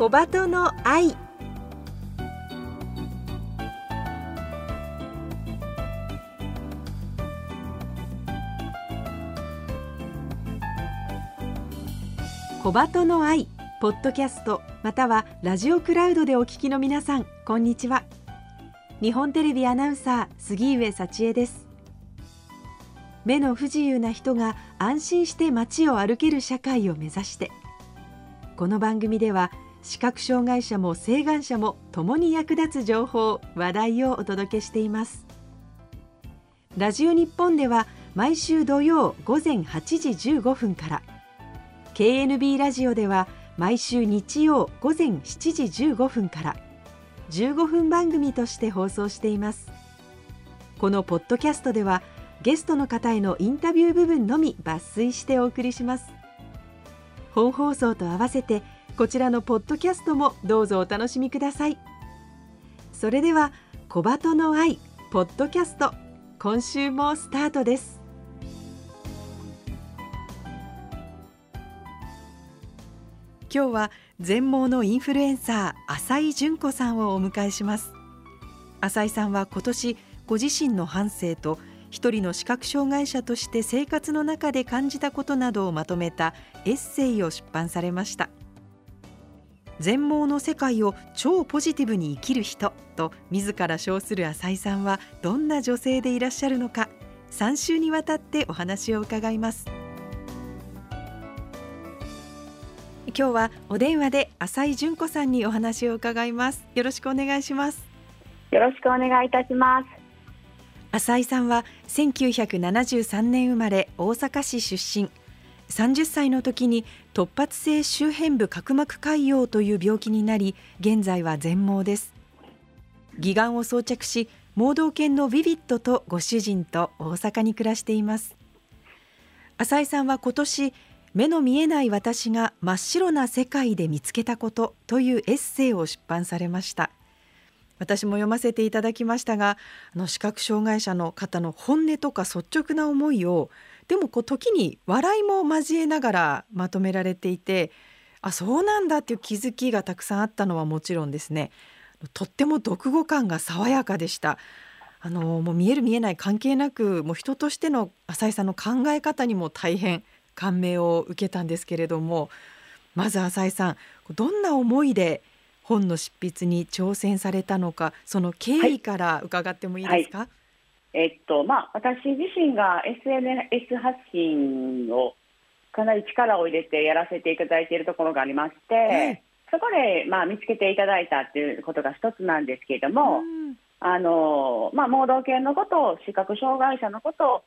小鳩の愛。小鳩の愛ポッドキャストまたはラジオクラウドでお聞きの皆さんこんにちは。日本テレビアナウンサー杉上幸恵です。目の不自由な人が安心して街を歩ける社会を目指してこの番組では視覚障害者も晴眼者も共に役立つ情報話題をお届けしています。ラジオ日本では毎週土曜午前8時15分から KNB ラジオでは毎週日曜午前7時15分から15分番組として放送しています。このポッドキャストではゲストの方へのインタビュー部分のみ抜粋してお送りします。本放送と合わせてこちらのポッドキャストもどうぞお楽しみください。それでは小鳩の愛ポッドキャスト今週もスタートです。今日は全盲のインフルエンサー浅井純子さんをお迎えします。浅井さんは今年ご自身の反省と一人の視覚障害者として生活の中で感じたことなどをまとめたエッセイを出版されました。全盲の世界を超ポジティブに生きる人と自ら称する浅井さんはどんな女性でいらっしゃるのか3週にわたってお話を伺います。今日はお電話で浅井純子さんにお話を伺います。よろしくお願いします。よろしくお願いいたします。浅井さんは1973年生まれ大阪市出身30歳の時に突発性周辺部角膜潰瘍という病気になり現在は全盲です。義眼を装着し盲導犬のビビットとご主人と大阪に暮らしています。浅井さんは今年目の見えない私が真っ白な世界で見つけたことというエッセイを出版されました。私も読ませていただきましたがあの視覚障害者の方の本音とか率直な思いをでもこう時に笑いも交えながらまとめられていてあそうなんだっていう気づきがたくさんあったのはもちろんですね。とっても読後感が爽やかでした。あのもう見える見えない関係なくもう人としての浅井さんの考え方にも大変感銘を受けたんですけれどもまず浅井さんどんな思いで本の執筆に挑戦されたのかその経緯から伺ってもいいですか、はい。はい、えっとまあ、私自身が SNS 発信をかなり力を入れてやらせていただいているところがありまして、はい、そこで、まあ、見つけていただいたということが一つなんですけれども、あのまあ、盲導犬のこと視覚障害者のこと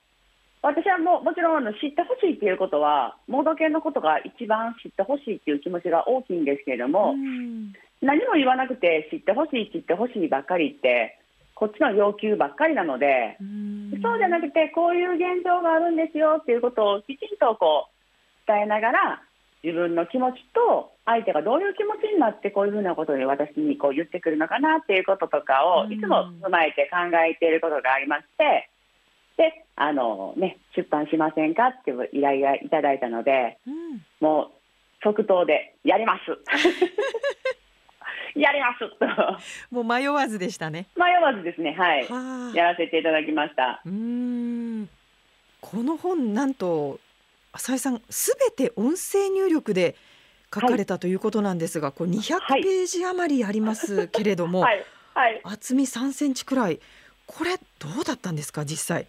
私はもうもちろん知ってほしいっていうことは盲導犬のことが一番知ってほしいっていう気持ちが大きいんですけれども、何も言わなくて知ってほしい知ってほしいばっかりってこっちの要求ばっかりなのでそうじゃなくてこういう現状があるんですよっていうことをきちんとこう伝えながら自分の気持ちと相手がどういう気持ちになってこういうふうなことで私にこう言ってくるのかなっていうこととかをいつも踏まえて考えていることがありましてであの、ね、出版しませんかっていう依頼がいただいたので、もう即答でやります。やります もう迷わずでしたね。迷わずですね。はい。はやらせていただきました。うん。この本なんと浅井さんすべて音声入力で書かれたということなんですが、はい、これ200ページ余りありますけれども、はいはい、厚み3センチくらい。これどうだったんですか実際？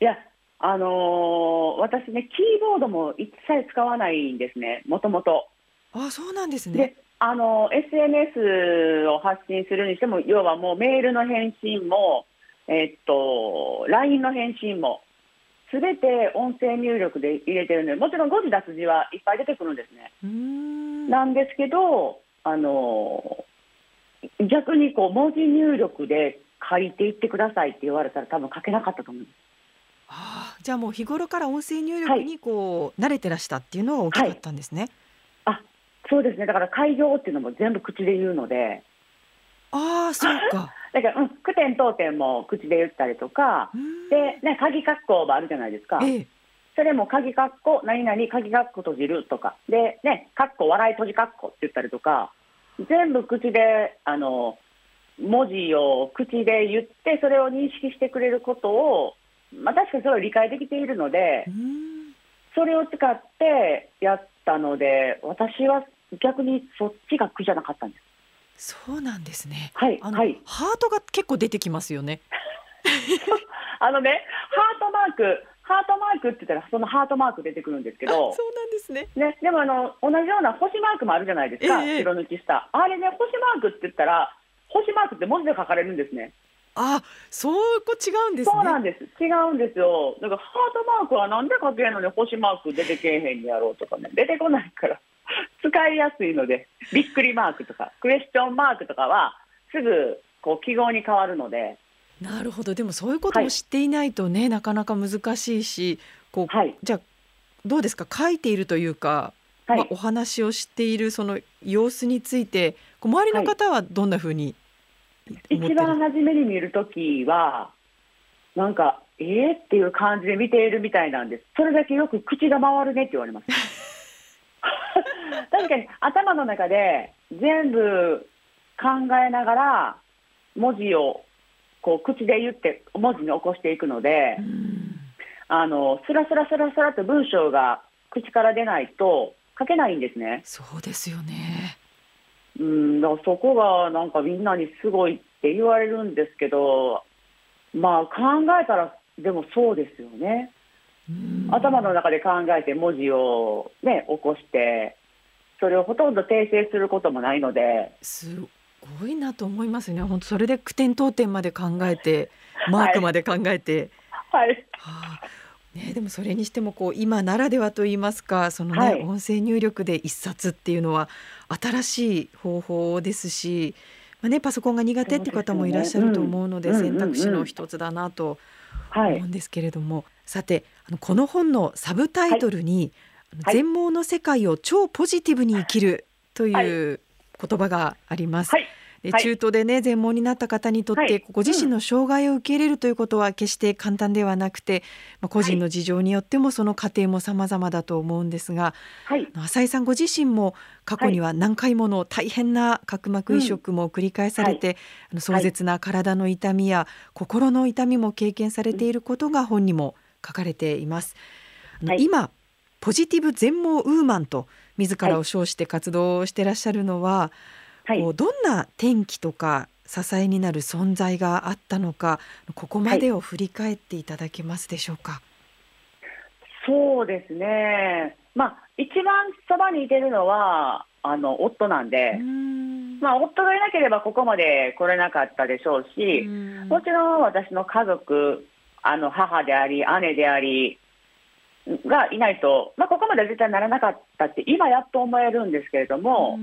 いや。あのー、私ねキーボードも一切使わないんですねもともと。あそうなんですね。あの SNS を発信するにしても要はもうメールの返信も、えっと、LINE の返信もすべて音声入力で入れてるのでもちろん誤字脱字はいっぱい出てくるんですね。なんですけどあの逆にこう文字入力で書いていってくださいって言われたら多分書けなかったと思います。はあ、じゃあもう日頃から音声入力にこう、はい、慣れてらしたっていうのは大きかったんですね。はいそうですね。だから開業っていうのも全部口で言うので。ああそうか。だから、うん、句点当点も口で言ったりとか。で、ね、鍵括弧もあるじゃないですか、ええ、それも鍵括弧何々鍵括弧閉じるとか。でね括弧笑い閉じ括弧って言ったりとか。全部口であの文字を口で言ってそれを認識してくれることを、まあ、確かにそれを理解できているので。それを使ってやったので私は逆にそっちが苦じゃなかったんです。そうなんですね。はい、はい、ハートが結構出てきますよね。あのね、ハートマーク、ハートマークって言ったら、そのハートマーク出てくるんですけど。そうなんですね。ね、でも、あの、同じような星マークもあるじゃないですか。えー、白抜きした。あれね、星マークって言ったら、星マークって文字で書かれるんですね。あ、そうこ違うんです、ね、そうなんです。違うんですよ。だからハートマークはなんで書けんのに星マーク出てけえへんやろうとかね、出てこないから。使いやすいので、びっくりマークとか、クエスチョンマークとかは、すぐこう記号に変わるので。なるほど、でもそういうことも知っていないとね、はい、なかなか難しいし、こう、はい、じゃあどうですか、書いているというか、はい、まあ、お話をしているその様子について、こう周りの方はどんなふうに、一番初めに見るときは、なんか、えー？っていう感じで見ているみたいなんです。それだけよく口が回るねって言われます。確かに頭の中で全部考えながら文字をこう口で言って文字に起こしていくので、あのスラスラスラスラと文章が口から出ないと書けないんですね。そうですよね。うんだからそこがなんかみんなにすごいって言われるんですけど、まあ考えたらでもそうですよね。頭の中で考えて文字を、ね、起こしてそれをほとんど訂正することもないので。すごいなと思いますね。本当それで句点当点まで考えてマークまで考えて。はい、はあ。ね、でもそれにしてもこう今ならではといいますかそのね、はい、音声入力で一冊っていうのは新しい方法ですし、まあね、パソコンが苦手っていう方もいらっしゃると思うので、選択肢の一つだなと思うんですけれども、はい、さてあのこの本のサブタイトルに、はい、全盲の世界を超ポジティブに生きるという言葉があります。はい。で中途でね全盲になった方にとって、ご自身の障害を受け入れるということは決して簡単ではなくて、まあ、個人の事情によってもその過程も様々だと思うんですが、はい、浅井さんご自身も過去には何回もの大変な角膜移植も繰り返されて、うん、あの壮絶な体の痛みや心の痛みも経験されていることが本にも書かれています。はい、今ポジティブ全盲ウーマンと自らを称して活動してらっしゃるのは、はい、こうどんな転機とか支えになる存在があったのかここまでを振り返っていただけますでしょうか？はい、そうですね、まあ、一番そばにいてるのはあの夫なんで。まあ、夫がいなければここまで来れなかったでしょうし、もちろん私の家族、あの母であり、姉でありがいないと、まあ、ここまで絶対ならなかったって、今やっと思えるんですけれども、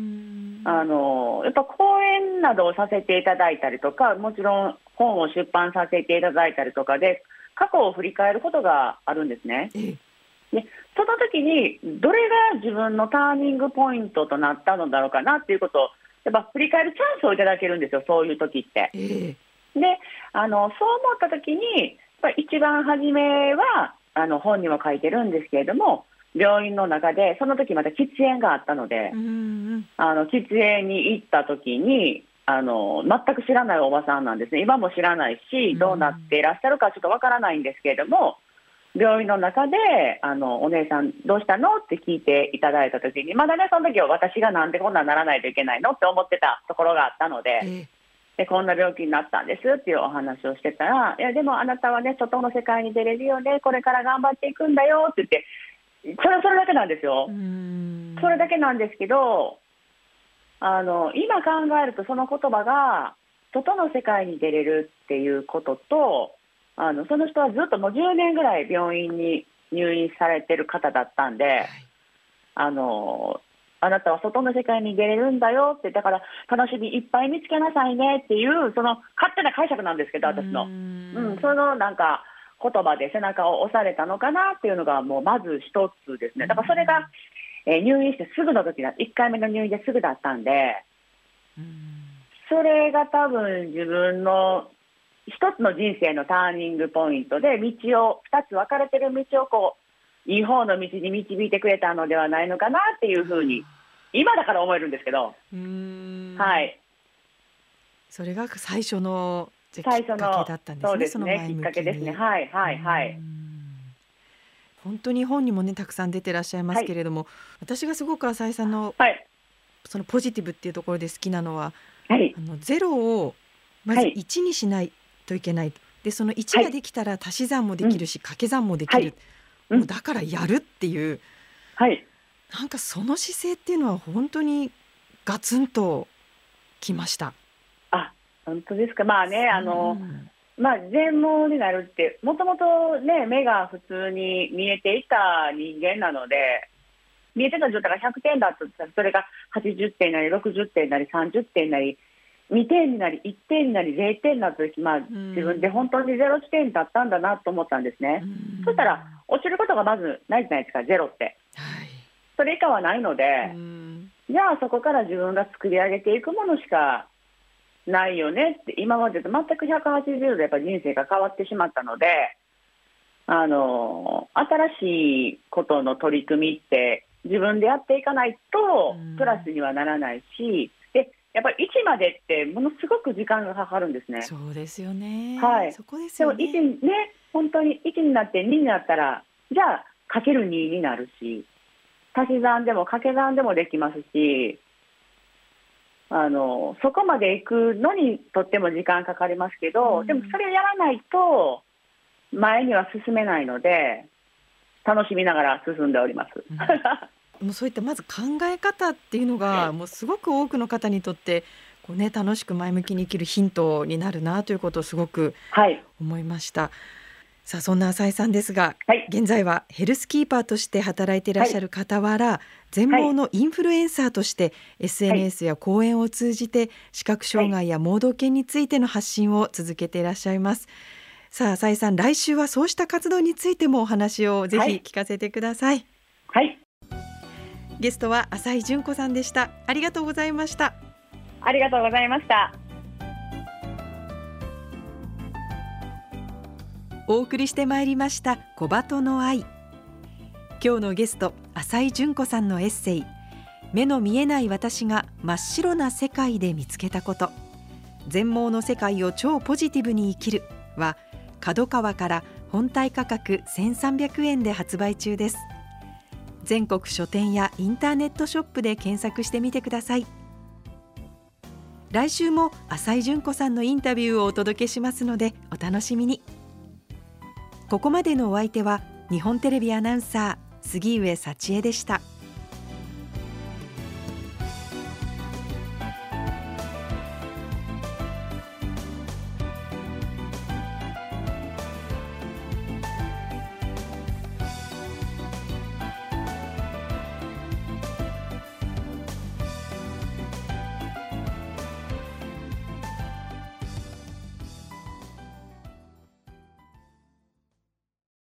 あのやっぱ講演などをさせていただいたりとか、もちろん本を出版させていただいたりとかで、過去を振り返ることがあるんですね。でその時に、どれが自分のターニングポイントとなったのだろうかなっていうことを、やっぱ振り返るチャンスをいただけるんですよ、そういう時って。であのそう思った時に一番初めはあの本にも書いてるんですけれども病院の中でその時また喫煙があったので、あの喫煙に行った時にあの全く知らないおばさんなんですね。今も知らないしどうなっていらっしゃるかちょっとわからないんですけれども病院の中であのお姉さんどうしたのって聞いていただいた時にまだねその時は私がなんでこんなにならないといけないのって思ってたところがあったので。でこんな病気になったんですっていうお話をしてたら、いや、でもあなたはね、外の世界に出れるよね、これから頑張っていくんだよって言って、それそれだけなんですよ。それだけなんですけど、あの今考えると、その言葉が、外の世界に出れるっていうことと、あのその人はずっともう10年ぐらい病院に入院されてる方だったんで、はい、あのあなたは外の世界に出れるんだよって、だから楽しみいっぱい見つけなさいねっていう、その勝手な解釈なんですけど、私の。うん、そのなんか言葉で背中を押されたのかなっていうのが、もうまず一つですね。だからそれが、えー、入院してすぐの時だ、1回目の入院ですぐだったんで、それが多分自分の一つの人生のターニングポイントで、道を、2つ分かれてる道をこう、いい方の道に導いてくれたのではないのかなっていうふうに今だから思えるんですけど、はい。それが最初の最初のだったんですね。そねきっかけですね。はいはいはい。本当に本にもねたくさん出てらっしゃいますけれども、はい、私がすごく浅井さんの、はい、そのポジティブっていうところで好きなのは、はい、あのゼロをまず1にしないといけない、でその1ができたら足し算もできるし、掛け算もできる、もうだからやるっていう、はい、なんかその姿勢っていうのは本当にガツンときました。本当ですか、まあね、あの、まあ、全盲になるって、もともとね、目が普通に見えていた人間なので、見えてた状態が100点だったら、それが80点なり、60点なり、30点なり、2点になり、1点になり、0点になった時、まあ、自分で本当に0地点だったんだなと思ったんですね。そしたら、落ちることがまずないじゃないですか、ゼロって。はい、それ以下はないので、じゃあそこから自分が作り上げていくものしかないよねって今までと全く180度やっぱ人生が変わってしまったのであの新しいことの取り組みって自分でやっていかないとプラスにはならないし、でやっぱり1までってものすごく時間がかかるんですね。そうですよね。はい。そこですよね。でも1ね本当に1になって2になったらじゃあかける2になるし足し算でも掛け算でもできますしあのそこまで行くのにとっても時間かかりますけど、うん、でもそれやらないと前には進めないので楽しみながら進んでおります。うん、もうそういったまず考え方っていうのが、もうすごく多くの方にとってこうね楽しく前向きに生きるヒントになるなということをすごく思いました。はいさあそんな浅井さんですが、はい、現在はヘルスキーパーとして働いていらっしゃる傍ら、はい、全盲のインフルエンサーとして SNS や講演を通じて視覚障害や盲導犬についての発信を続けていらっしゃいます。さあ浅井さん来週はそうした活動についてもお話をぜひ聞かせてください。はい。ゲストは浅井純子さんでした。ありがとうございました。ありがとうございました。お送りしてまいりました小鳩の愛。今日のゲスト浅井純子さんのエッセイ。目の見えない私が真っ白な世界で見つけたこと。全盲の世界を超ポジティブに生きる。は角川から本体価格1300円で発売中です。全国書店やインターネットショップで検索してみてください。来週も浅井純子さんのインタビューをお届けしますのでお楽しみに。ここまでのお相手は日本テレビアナウンサー杉上幸恵でした。